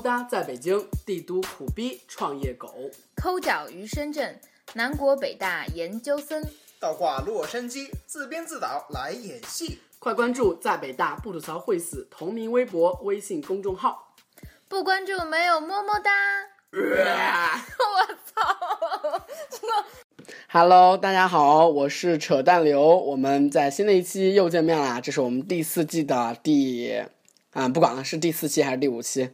抠搭在北京，帝都苦逼创业狗；抠脚于深圳，南国北大研究生；倒挂洛杉矶，自编自导来演戏。快关注在北大不吐槽会死同名微博、微信公众号。不关注没有么么哒！我操！真的。Hello，大家好，我是扯淡刘，我们在新的一期又见面啦。这是我们第四季的第，嗯，不管了，是第四期还是第五期？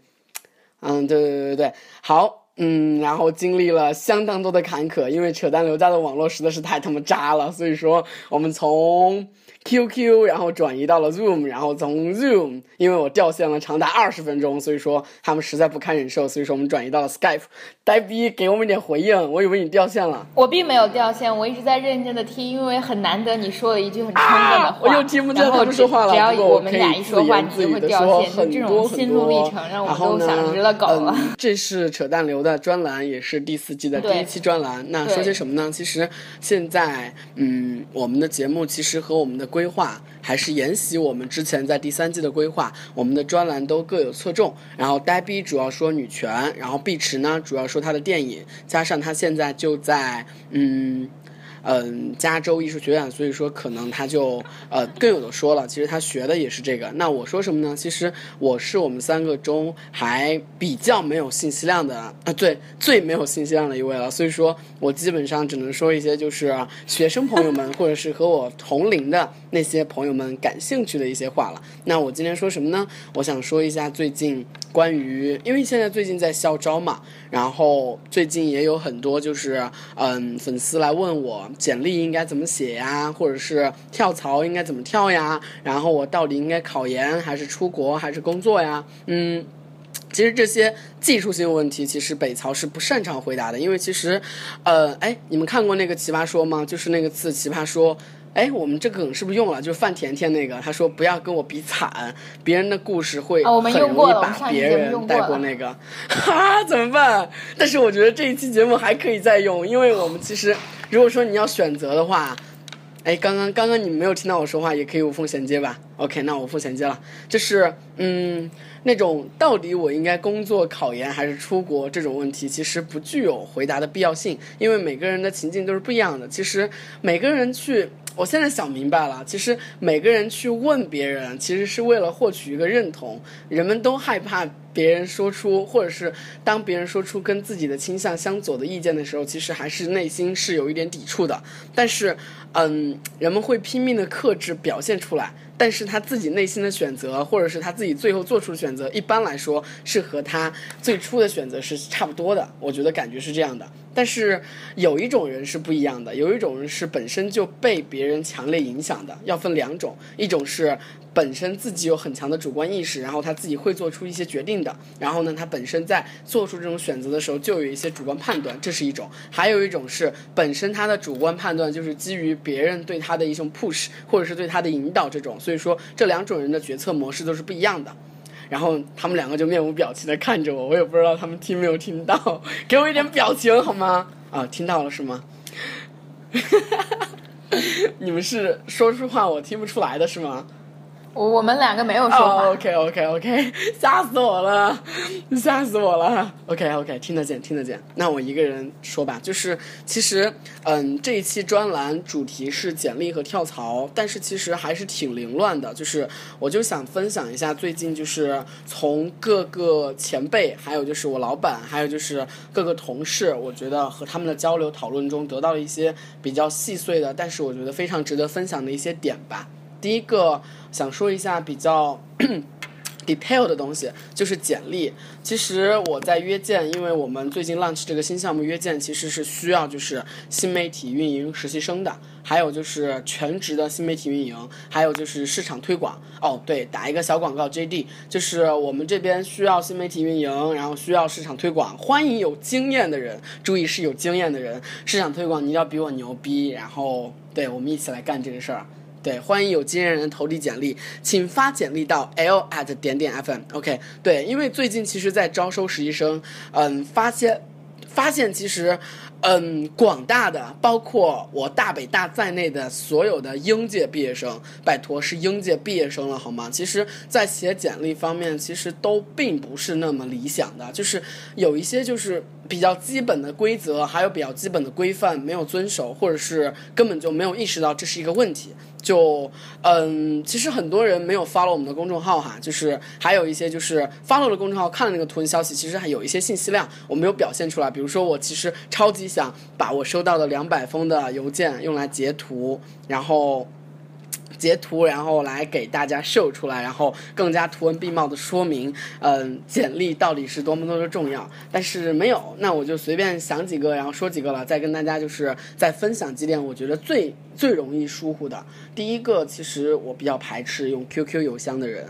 嗯，对对对对对，好，嗯，然后经历了相当多的坎坷，因为扯淡刘家的网络实在是太他妈渣了，所以说我们从。QQ，然后转移到了 Zoom，然后从 Zoom，因为我掉线了长达二十分钟，所以说他们实在不堪忍受，所以说我们转移到了 Skype。呆逼，给我们一点回应，我以为你掉线了。我并没有掉线，我一直在认真的听，因为很难得你说了一句很充分的话。我又听不见他们说话了。只要我们俩一说话，你就会掉线。这种心路历程让我都想直了狗了。这是扯淡流的专栏，也是第四季的第一期专栏。那说些什么呢？其实现在，嗯，我们的节目其实和我们的规划。还是沿袭我们之前在第三季的规划，我们的专栏都各有侧重。然后呆逼主要说女权，然后碧池呢主要说他的电影，加上他现在就在嗯。嗯，加州艺术学院，所以说可能他就呃更有的说了。其实他学的也是这个。那我说什么呢？其实我是我们三个中还比较没有信息量的啊，对，最没有信息量的一位了。所以说我基本上只能说一些就是学生朋友们或者是和我同龄的那些朋友们感兴趣的一些话了。那我今天说什么呢？我想说一下最近关于，因为现在最近在校招嘛，然后最近也有很多就是嗯粉丝来问我。简历应该怎么写呀？或者是跳槽应该怎么跳呀？然后我到底应该考研还是出国还是工作呀？嗯，其实这些技术性问题，其实北曹是不擅长回答的，因为其实，呃，哎，你们看过那个奇葩说吗？就是那个次奇葩说，哎，我们这个梗是不是用了？就是范甜甜那个，他说不要跟我比惨，别人的故事会很容易把别人带过那个，哈，怎么办？但是我觉得这一期节目还可以再用，因为我们其实。如果说你要选择的话，哎，刚刚刚刚你没有听到我说话，也可以无缝衔接吧？OK，那我无缝衔接了。就是嗯，那种到底我应该工作、考研还是出国这种问题，其实不具有回答的必要性，因为每个人的情境都是不一样的。其实每个人去，我现在想明白了，其实每个人去问别人，其实是为了获取一个认同。人们都害怕。别人说出，或者是当别人说出跟自己的倾向相左的意见的时候，其实还是内心是有一点抵触的。但是，嗯，人们会拼命的克制表现出来。但是他自己内心的选择，或者是他自己最后做出的选择，一般来说是和他最初的选择是差不多的。我觉得感觉是这样的。但是有一种人是不一样的，有一种人是本身就被别人强烈影响的。要分两种，一种是本身自己有很强的主观意识，然后他自己会做出一些决定然后呢，他本身在做出这种选择的时候就有一些主观判断，这是一种。还有一种是本身他的主观判断就是基于别人对他的一种 push，或者是对他的引导这种。所以说，这两种人的决策模式都是不一样的。然后他们两个就面无表情的看着我，我也不知道他们听没有听到，给我一点表情好吗？啊，听到了是吗？你们是说出话我听不出来的是吗？我我们两个没有说话。OK OK OK，吓死我了，吓死我了。OK OK，听得见听得见。那我一个人说吧，就是其实嗯，这一期专栏主题是简历和跳槽，但是其实还是挺凌乱的。就是我就想分享一下最近就是从各个前辈，还有就是我老板，还有就是各个同事，我觉得和他们的交流讨论中得到了一些比较细碎的，但是我觉得非常值得分享的一些点吧。第一个想说一下比较 detail 的东西，就是简历。其实我在约见，因为我们最近 launch 这个新项目，约见其实是需要就是新媒体运营实习生的，还有就是全职的新媒体运营，还有就是市场推广。哦，对，打一个小广告，JD，就是我们这边需要新媒体运营，然后需要市场推广，欢迎有经验的人，注意是有经验的人。市场推广你要比我牛逼，然后对我们一起来干这个事儿。对，欢迎有经验人投递简历，请发简历到 l at 点点 fm。OK，对，因为最近其实，在招收实习生，嗯，发现发现其实，嗯，广大的包括我大北大在内的所有的应届毕业生，拜托是应届毕业生了好吗？其实，在写简历方面，其实都并不是那么理想的，就是有一些就是比较基本的规则，还有比较基本的规范没有遵守，或者是根本就没有意识到这是一个问题。就嗯，其实很多人没有 follow 我们的公众号哈，就是还有一些就是 follow 了公众号看了那个图文消息，其实还有一些信息量我没有表现出来。比如说我其实超级想把我收到的两百封的邮件用来截图，然后。截图，然后来给大家秀出来，然后更加图文并茂的说明，嗯，简历到底是多么多么重要。但是没有，那我就随便想几个，然后说几个了，再跟大家就是再分享几点，我觉得最最容易疏忽的。第一个，其实我比较排斥用 QQ 邮箱的人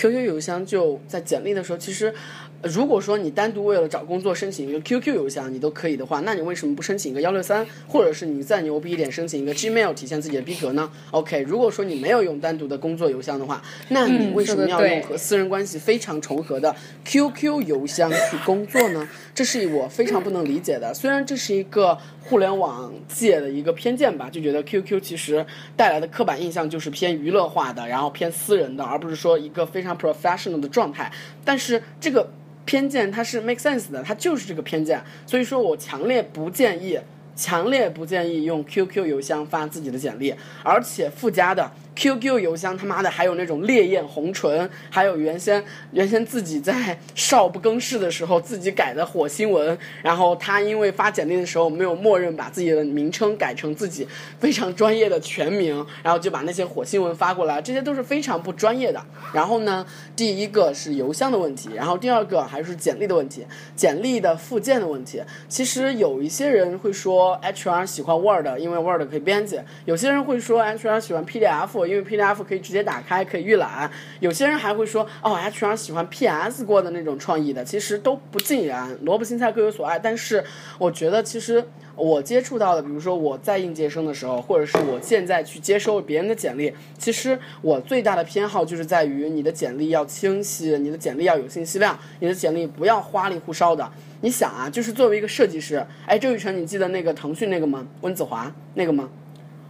，QQ 邮箱就在简历的时候，其实。如果说你单独为了找工作申请一个 QQ 邮箱，你都可以的话，那你为什么不申请一个幺六三，或者是你再牛逼一点申请一个 Gmail 体现自己的逼格呢？OK，如果说你没有用单独的工作邮箱的话，那你为什么要用和私人关系非常重合的 QQ 邮箱去工作呢？这是我非常不能理解的。虽然这是一个互联网界的一个偏见吧，就觉得 QQ 其实带来的刻板印象就是偏娱乐化的，然后偏私人的，而不是说一个非常 professional 的状态。但是这个。偏见它是 make sense 的，它就是这个偏见，所以说我强烈不建议，强烈不建议用 QQ 邮箱发自己的简历，而且附加的。QQ 邮箱他妈的还有那种烈焰红唇，还有原先原先自己在少不更事的时候自己改的火星文，然后他因为发简历的时候没有默认把自己的名称改成自己非常专业的全名，然后就把那些火星文发过来，这些都是非常不专业的。然后呢，第一个是邮箱的问题，然后第二个还是简历的问题，简历的附件的问题。其实有一些人会说 HR 喜欢 Word，因为 Word 可以编辑；有些人会说 HR 喜欢 PDF。因为 PDF 可以直接打开，可以预览。有些人还会说，哦，HR 喜欢 PS 过的那种创意的，其实都不尽然，萝卜青菜各有所爱。但是我觉得，其实我接触到的，比如说我在应届生的时候，或者是我现在去接收别人的简历，其实我最大的偏好就是在于你的简历要清晰，你的简历要有信息量，你的简历不要花里胡哨的。你想啊，就是作为一个设计师，哎，周雨辰，你记得那个腾讯那个吗？温子华那个吗？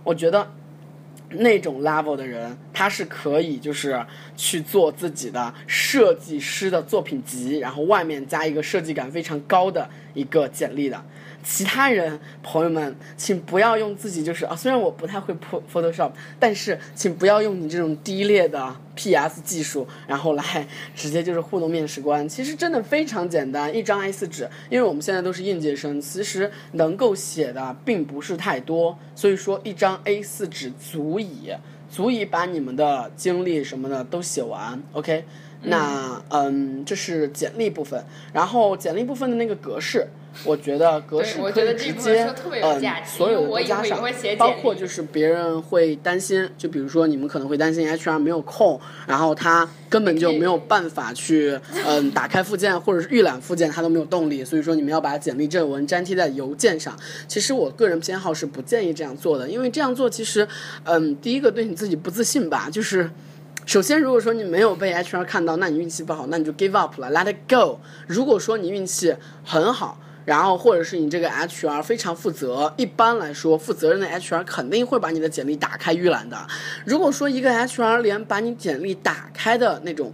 我觉得。那种 level 的人，他是可以就是去做自己的设计师的作品集，然后外面加一个设计感非常高的一个简历的。其他人，朋友们，请不要用自己就是啊，虽然我不太会 Photoshop，但是请不要用你这种低劣的 PS 技术，然后来直接就是糊弄面试官。其实真的非常简单，一张 A4 纸，因为我们现在都是应届生，其实能够写的并不是太多，所以说一张 A4 纸足以足以把你们的经历什么的都写完。OK，那嗯，这是简历部分，然后简历部分的那个格式。我觉得格式可以直接，嗯，所有的都加上，包括就是别人会担心，就比如说你们可能会担心 HR 没有空，然后他根本就没有办法去，嗯，打开附件或者是预览附件，他都没有动力，所以说你们要把简历正文粘贴在邮件上。其实我个人偏好是不建议这样做的，因为这样做其实，嗯，第一个对你自己不自信吧，就是首先如果说你没有被 HR 看到，那你运气不好，那你就 give up 了，let it go。如果说你运气很好。然后，或者是你这个 HR 非常负责，一般来说，负责任的 HR 肯定会把你的简历打开预览的。如果说一个 HR 连把你简历打开的那种。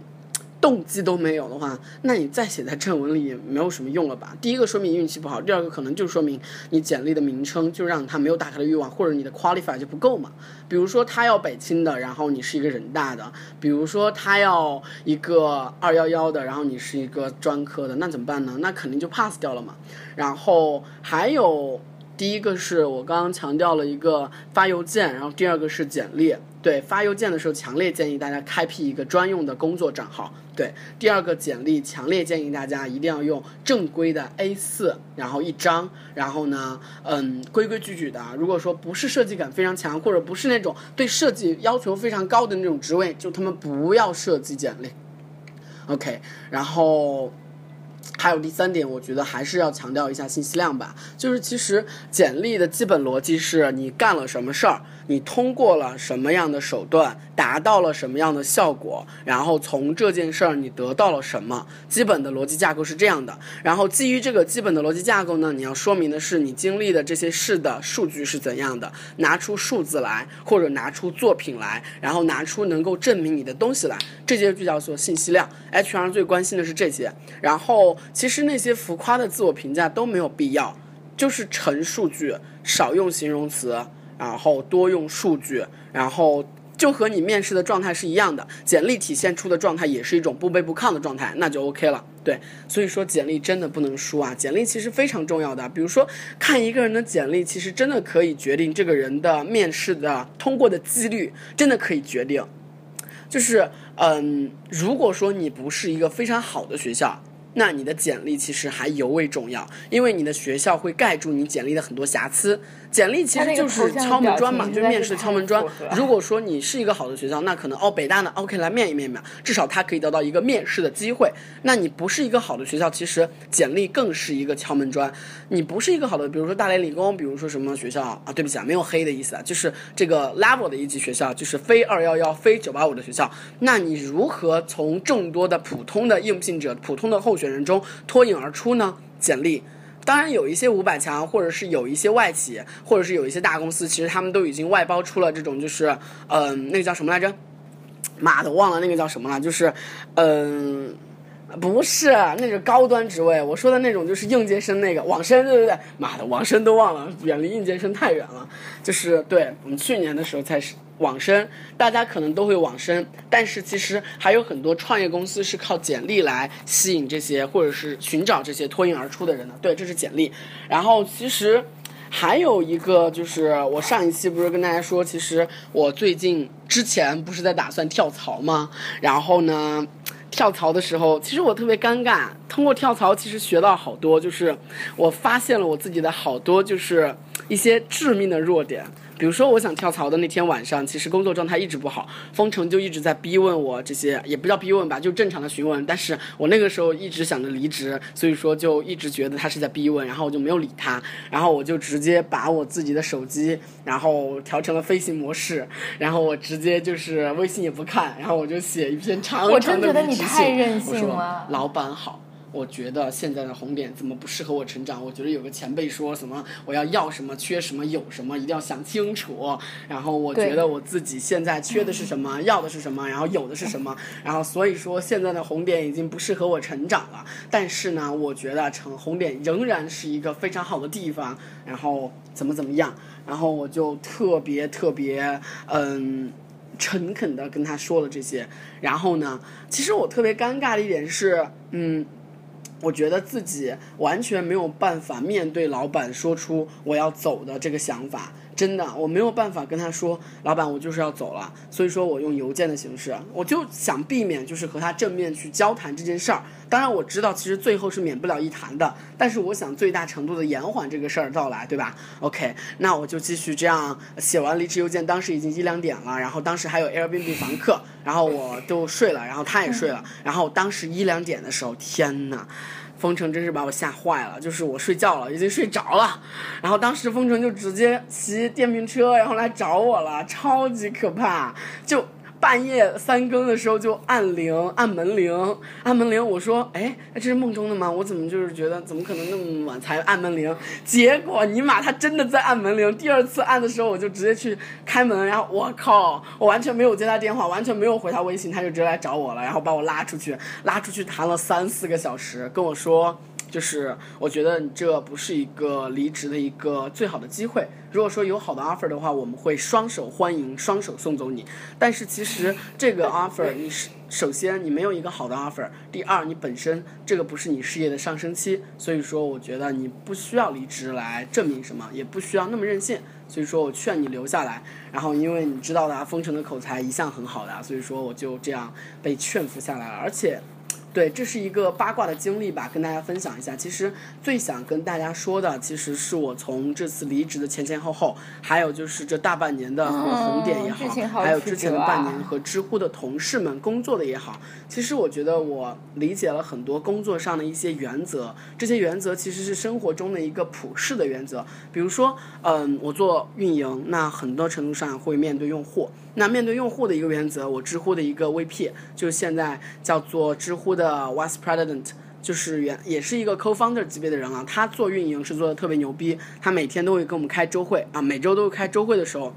动机都没有的话，那你再写在正文里也没有什么用了吧？第一个说明运气不好，第二个可能就说明你简历的名称就让他没有打开的欲望，或者你的 qualify 就不够嘛。比如说他要北清的，然后你是一个人大的；比如说他要一个二幺幺的，然后你是一个专科的，那怎么办呢？那肯定就 pass 掉了嘛。然后还有。第一个是我刚刚强调了一个发邮件，然后第二个是简历。对，发邮件的时候强烈建议大家开辟一个专用的工作账号。对，第二个简历强烈建议大家一定要用正规的 A4，然后一张，然后呢，嗯，规规矩矩的。如果说不是设计感非常强，或者不是那种对设计要求非常高的那种职位，就他们不要设计简历。OK，然后。还有第三点，我觉得还是要强调一下信息量吧。就是其实简历的基本逻辑是你干了什么事儿，你通过了什么样的手段，达到了什么样的效果，然后从这件事儿你得到了什么。基本的逻辑架构是这样的。然后基于这个基本的逻辑架构呢，你要说明的是你经历的这些事的数据是怎样的，拿出数字来，或者拿出作品来，然后拿出能够证明你的东西来，这些就叫做信息量。HR 最关心的是这些，然后。其实那些浮夸的自我评价都没有必要，就是陈数据，少用形容词，然后多用数据，然后就和你面试的状态是一样的，简历体现出的状态也是一种不卑不亢的状态，那就 OK 了。对，所以说简历真的不能输啊，简历其实非常重要的。比如说看一个人的简历，其实真的可以决定这个人的面试的通过的几率，真的可以决定。就是嗯，如果说你不是一个非常好的学校。那你的简历其实还尤为重要，因为你的学校会盖住你简历的很多瑕疵。简历其实就是敲门砖嘛，就是面试的敲门砖。如果说你是一个好的学校，那可能哦，北大呢，OK 来面一面嘛，至少他可以得到一个面试的机会。那你不是一个好的学校，其实简历更是一个敲门砖。你不是一个好的，比如说大连理工，比如说什么学校啊？对不起啊，没有黑的意思啊，就是这个 level 的一级学校，就是非二幺幺、非九八五的学校。那你如何从众多的普通的应聘者、普通的候选人中脱颖而出呢？简历。当然有一些五百强，或者是有一些外企，或者是有一些大公司，其实他们都已经外包出了这种，就是嗯，那个叫什么来着？妈的，忘了那个叫什么了？就是嗯，不是，那是高端职位。我说的那种就是应届生那个网申，对对对，妈的，网申都忘了，远离应届生太远了。就是对我们去年的时候才是。网申，大家可能都会网申，但是其实还有很多创业公司是靠简历来吸引这些，或者是寻找这些脱颖而出的人的。对，这是简历。然后其实还有一个就是，我上一期不是跟大家说，其实我最近之前不是在打算跳槽吗？然后呢，跳槽的时候，其实我特别尴尬。通过跳槽，其实学到好多，就是我发现了我自己的好多就是一些致命的弱点。比如说，我想跳槽的那天晚上，其实工作状态一直不好，封城就一直在逼问我这些，也不叫逼问吧，就正常的询问。但是我那个时候一直想着离职，所以说就一直觉得他是在逼问，然后我就没有理他，然后我就直接把我自己的手机，然后调成了飞行模式，然后我直接就是微信也不看，然后我就写一篇长长的离职信，我说老板好。我觉得现在的红点怎么不适合我成长？我觉得有个前辈说什么我要要什么缺什么有什么一定要想清楚。然后我觉得我自己现在缺的是什么，要的是什么，然后有的是什么。然后所以说现在的红点已经不适合我成长了。但是呢，我觉得成红点仍然是一个非常好的地方。然后怎么怎么样？然后我就特别特别嗯诚恳的跟他说了这些。然后呢，其实我特别尴尬的一点是嗯。我觉得自己完全没有办法面对老板说出我要走的这个想法。真的，我没有办法跟他说，老板，我就是要走了。所以说我用邮件的形式，我就想避免就是和他正面去交谈这件事儿。当然我知道，其实最后是免不了一谈的，但是我想最大程度的延缓这个事儿到来，对吧？OK，那我就继续这样写完离职邮件。当时已经一两点了，然后当时还有 Airbnb 房客，然后我就睡了，然后他也睡了，然后当时一两点的时候，天呐！封城真是把我吓坏了，就是我睡觉了，已经睡着了，然后当时封城就直接骑电瓶车，然后来找我了，超级可怕，就。半夜三更的时候就按铃，按门铃，按门铃。我说，哎，这是梦中的吗？我怎么就是觉得，怎么可能那么晚才按门铃？结果尼玛，他真的在按门铃。第二次按的时候，我就直接去开门，然后我靠，我完全没有接他电话，完全没有回他微信，他就直接来找我了，然后把我拉出去，拉出去谈了三四个小时，跟我说。就是我觉得你这不是一个离职的一个最好的机会。如果说有好的 offer 的话，我们会双手欢迎，双手送走你。但是其实这个 offer，你是首先你没有一个好的 offer，第二你本身这个不是你事业的上升期，所以说我觉得你不需要离职来证明什么，也不需要那么任性。所以说我劝你留下来。然后因为你知道的，啊丰城的口才一向很好的，啊所以说我就这样被劝服下来了。而且。对，这是一个八卦的经历吧，跟大家分享一下。其实最想跟大家说的，其实是我从这次离职的前前后后，还有就是这大半年的和红点也好，还有之前的半年和知乎的同事们工作的也好。其实我觉得我理解了很多工作上的一些原则，这些原则其实是生活中的一个普世的原则。比如说，嗯，我做运营，那很多程度上会面对用户。那面对用户的一个原则，我知乎的一个 VP，就现在叫做知乎的 Vice President，就是原也是一个 Co-founder 级别的人啊。他做运营是做的特别牛逼，他每天都会跟我们开周会啊，每周都会开周会的时候。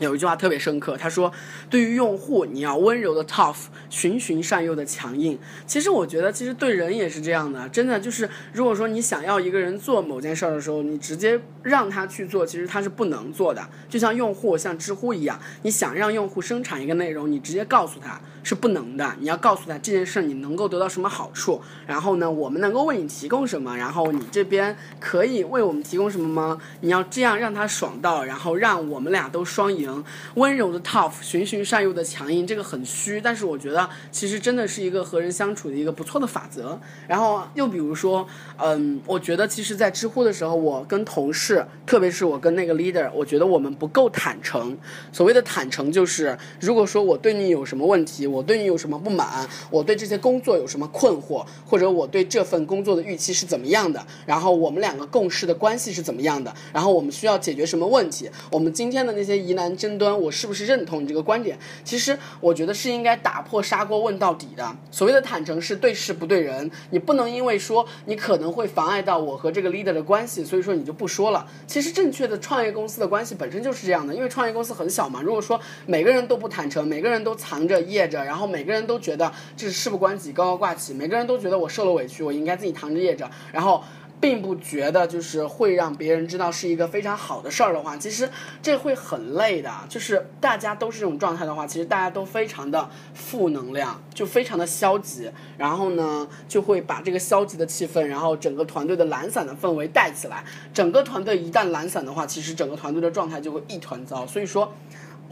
有一句话特别深刻，他说：“对于用户，你要温柔的 tough，循循善诱的强硬。”其实我觉得，其实对人也是这样的，真的就是，如果说你想要一个人做某件事儿的时候，你直接让他去做，其实他是不能做的。就像用户，像知乎一样，你想让用户生产一个内容，你直接告诉他是不能的。你要告诉他这件事你能够得到什么好处，然后呢，我们能够为你提供什么，然后你这边可以为我们提供什么吗？你要这样让他爽到，然后让我们俩都双赢。温柔的 tough，循循善诱的强硬，这个很虚，但是我觉得其实真的是一个和人相处的一个不错的法则。然后又比如说，嗯，我觉得其实，在知乎的时候，我跟同事，特别是我跟那个 leader，我觉得我们不够坦诚。所谓的坦诚，就是如果说我对你有什么问题，我对你有什么不满，我对这些工作有什么困惑，或者我对这份工作的预期是怎么样的，然后我们两个共事的关系是怎么样的，然后我们需要解决什么问题，我们今天的那些疑难。争端，我是不是认同你这个观点？其实我觉得是应该打破砂锅问到底的。所谓的坦诚是对事不对人，你不能因为说你可能会妨碍到我和这个 leader 的关系，所以说你就不说了。其实正确的创业公司的关系本身就是这样的，因为创业公司很小嘛。如果说每个人都不坦诚，每个人都藏着掖着，然后每个人都觉得这是事不关己高高挂起，每个人都觉得我受了委屈，我应该自己藏着掖着，然后。并不觉得就是会让别人知道是一个非常好的事儿的话，其实这会很累的。就是大家都是这种状态的话，其实大家都非常的负能量，就非常的消极。然后呢，就会把这个消极的气氛，然后整个团队的懒散的氛围带起来。整个团队一旦懒散的话，其实整个团队的状态就会一团糟。所以说。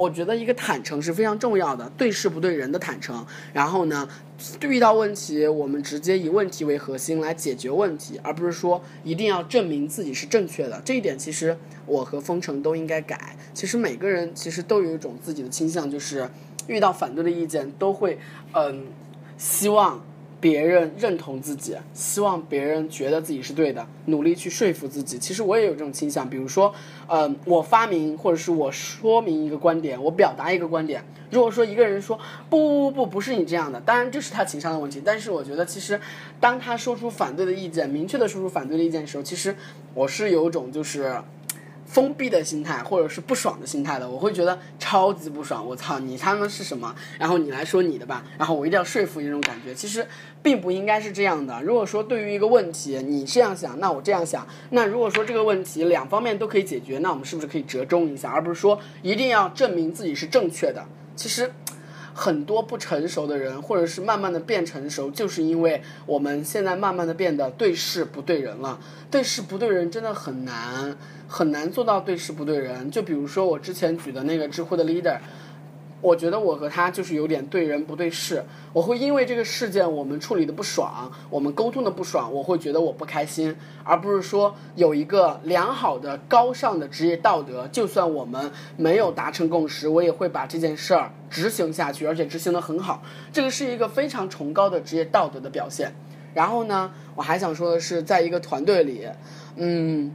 我觉得一个坦诚是非常重要的，对事不对人的坦诚。然后呢，遇到问题，我们直接以问题为核心来解决问题，而不是说一定要证明自己是正确的。这一点其实我和封城都应该改。其实每个人其实都有一种自己的倾向，就是遇到反对的意见都会，嗯，希望。别人认同自己，希望别人觉得自己是对的，努力去说服自己。其实我也有这种倾向，比如说，嗯，我发明或者是我说明一个观点，我表达一个观点。如果说一个人说不不不不不是你这样的，当然这是他情商的问题。但是我觉得，其实当他说出反对的意见，明确的说出反对的意见的时候，其实我是有种就是。封闭的心态，或者是不爽的心态的，我会觉得超级不爽。我操，你他妈是什么？然后你来说你的吧，然后我一定要说服你这种感觉。其实并不应该是这样的。如果说对于一个问题你这样想，那我这样想，那如果说这个问题两方面都可以解决，那我们是不是可以折中一下，而不是说一定要证明自己是正确的？其实。很多不成熟的人，或者是慢慢的变成熟，就是因为我们现在慢慢的变得对事不对人了。对事不对人真的很难，很难做到对事不对人。就比如说我之前举的那个知乎的 leader。我觉得我和他就是有点对人不对事，我会因为这个事件我们处理的不爽，我们沟通的不爽，我会觉得我不开心，而不是说有一个良好的高尚的职业道德，就算我们没有达成共识，我也会把这件事儿执行下去，而且执行的很好，这个是一个非常崇高的职业道德的表现。然后呢，我还想说的是，在一个团队里，嗯，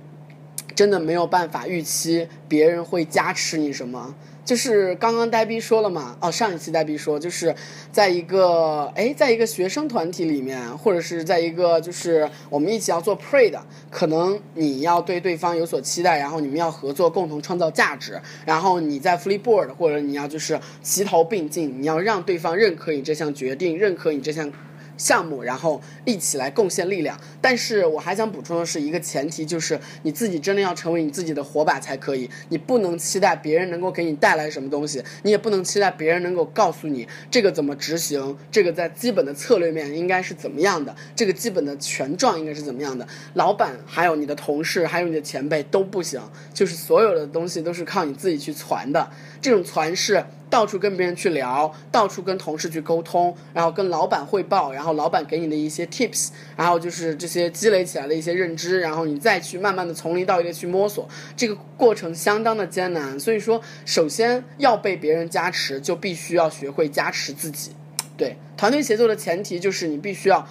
真的没有办法预期别人会加持你什么。就是刚刚呆逼说了嘛，哦，上一期呆逼说，就是在一个哎，在一个学生团体里面，或者是在一个就是我们一起要做 pre 的，可能你要对对方有所期待，然后你们要合作，共同创造价值，然后你在 free board，或者你要就是齐头并进，你要让对方认可你这项决定，认可你这项。项目，然后一起来贡献力量。但是我还想补充的是，一个前提就是你自己真的要成为你自己的火把才可以。你不能期待别人能够给你带来什么东西，你也不能期待别人能够告诉你这个怎么执行，这个在基本的策略面应该是怎么样的，这个基本的权状应该是怎么样的。老板还有你的同事，还有你的前辈都不行，就是所有的东西都是靠你自己去传的。这种传是到处跟别人去聊，到处跟同事去沟通，然后跟老板汇报，然后老板给你的一些 tips，然后就是这些积累起来的一些认知，然后你再去慢慢的从零到一的去摸索，这个过程相当的艰难。所以说，首先要被别人加持，就必须要学会加持自己。对，团队协作的前提就是你必须要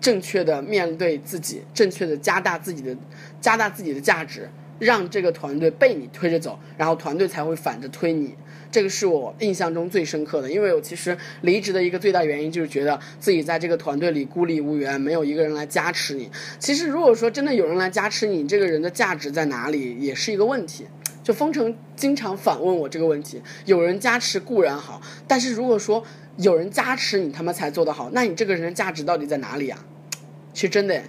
正确的面对自己，正确的加大自己的加大自己的价值，让这个团队被你推着走，然后团队才会反着推你。这个是我印象中最深刻的，因为我其实离职的一个最大原因就是觉得自己在这个团队里孤立无援，没有一个人来加持你。其实如果说真的有人来加持你，这个人的价值在哪里，也是一个问题。就封城经常反问我这个问题，有人加持固然好，但是如果说有人加持你他妈才做得好，那你这个人的价值到底在哪里啊？其实真的。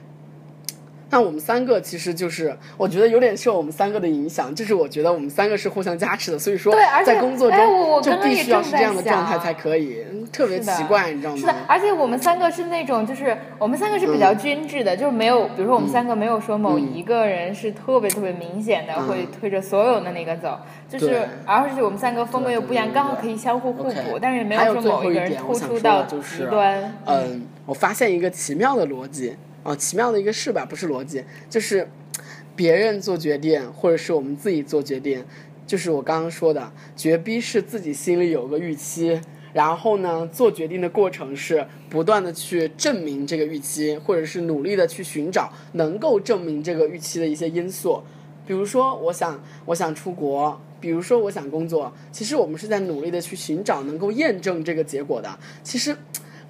那我们三个其实就是，我觉得有点受我们三个的影响，就是我觉得我们三个是互相加持的，所以说在工作中就必须要是这样的状态才可以，特别奇怪，你知道吗？是的，而且我们三个是那种，就是我们三个是比较均质的，就是没有，比如说我们三个没有说某一个人是特别特别明显的会推着所有的那个走，就是而且我们三个风格又不一样，刚好可以相互互补，但是也没有说某一个人突出到极端。嗯，我发现一个奇妙的逻辑。哦，奇妙的一个事吧，不是逻辑，就是别人做决定，或者是我们自己做决定，就是我刚刚说的，绝逼是自己心里有个预期，然后呢，做决定的过程是不断的去证明这个预期，或者是努力的去寻找能够证明这个预期的一些因素，比如说我想我想出国，比如说我想工作，其实我们是在努力的去寻找能够验证这个结果的，其实。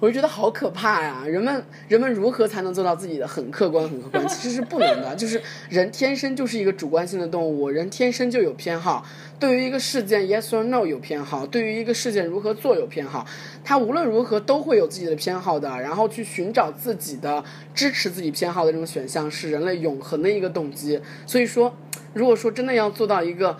我就觉得好可怕呀！人们人们如何才能做到自己的很客观、很客观？其实是不能的。就是人天生就是一个主观性的动物，人天生就有偏好。对于一个事件，yes or no 有偏好；对于一个事件如何做有偏好。他无论如何都会有自己的偏好的。然后去寻找自己的支持自己偏好的这种选项，是人类永恒的一个动机。所以说，如果说真的要做到一个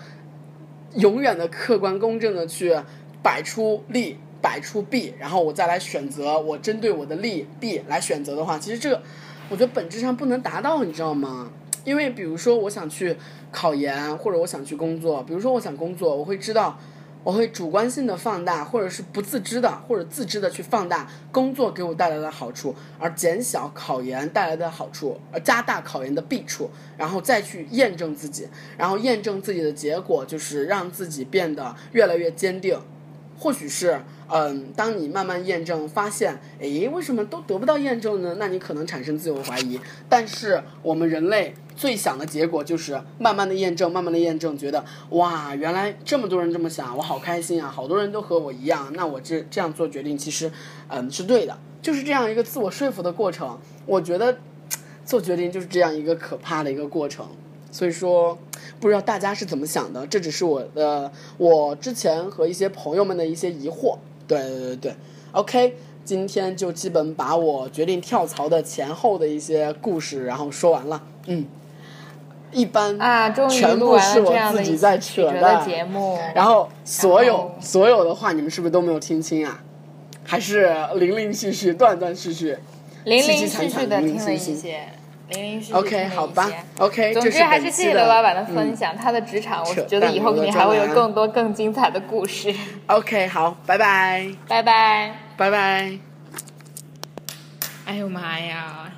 永远的客观公正的去摆出利。摆出 B，然后我再来选择，我针对我的利 B 来选择的话，其实这个我觉得本质上不能达到，你知道吗？因为比如说我想去考研，或者我想去工作，比如说我想工作，我会知道，我会主观性的放大，或者是不自知的，或者自知的去放大工作给我带来的好处，而减小考研带来的好处，而加大考研的弊处，然后再去验证自己，然后验证自己的结果就是让自己变得越来越坚定，或许是。嗯，当你慢慢验证，发现，诶，为什么都得不到验证呢？那你可能产生自我怀疑。但是我们人类最想的结果就是慢慢的验证，慢慢的验证，觉得哇，原来这么多人这么想，我好开心啊！好多人都和我一样，那我这这样做决定其实，嗯，是对的，就是这样一个自我说服的过程。我觉得做决定就是这样一个可怕的一个过程。所以说，不知道大家是怎么想的？这只是我的，我之前和一些朋友们的一些疑惑。对对对对，OK，今天就基本把我决定跳槽的前后的一些故事，然后说完了。嗯，一般啊，全部是我自己在扯的节目。然后所有所有的话，你们是不是都没有听清啊？还是零零续续、断断续续、零零续续的听了一些。OK，好吧，OK。总之还是谢谢刘老板的分享，他的职场，我觉得以后肯定还会有更多更精彩的故事。OK，好，拜拜，拜拜，拜拜。哎呦妈呀！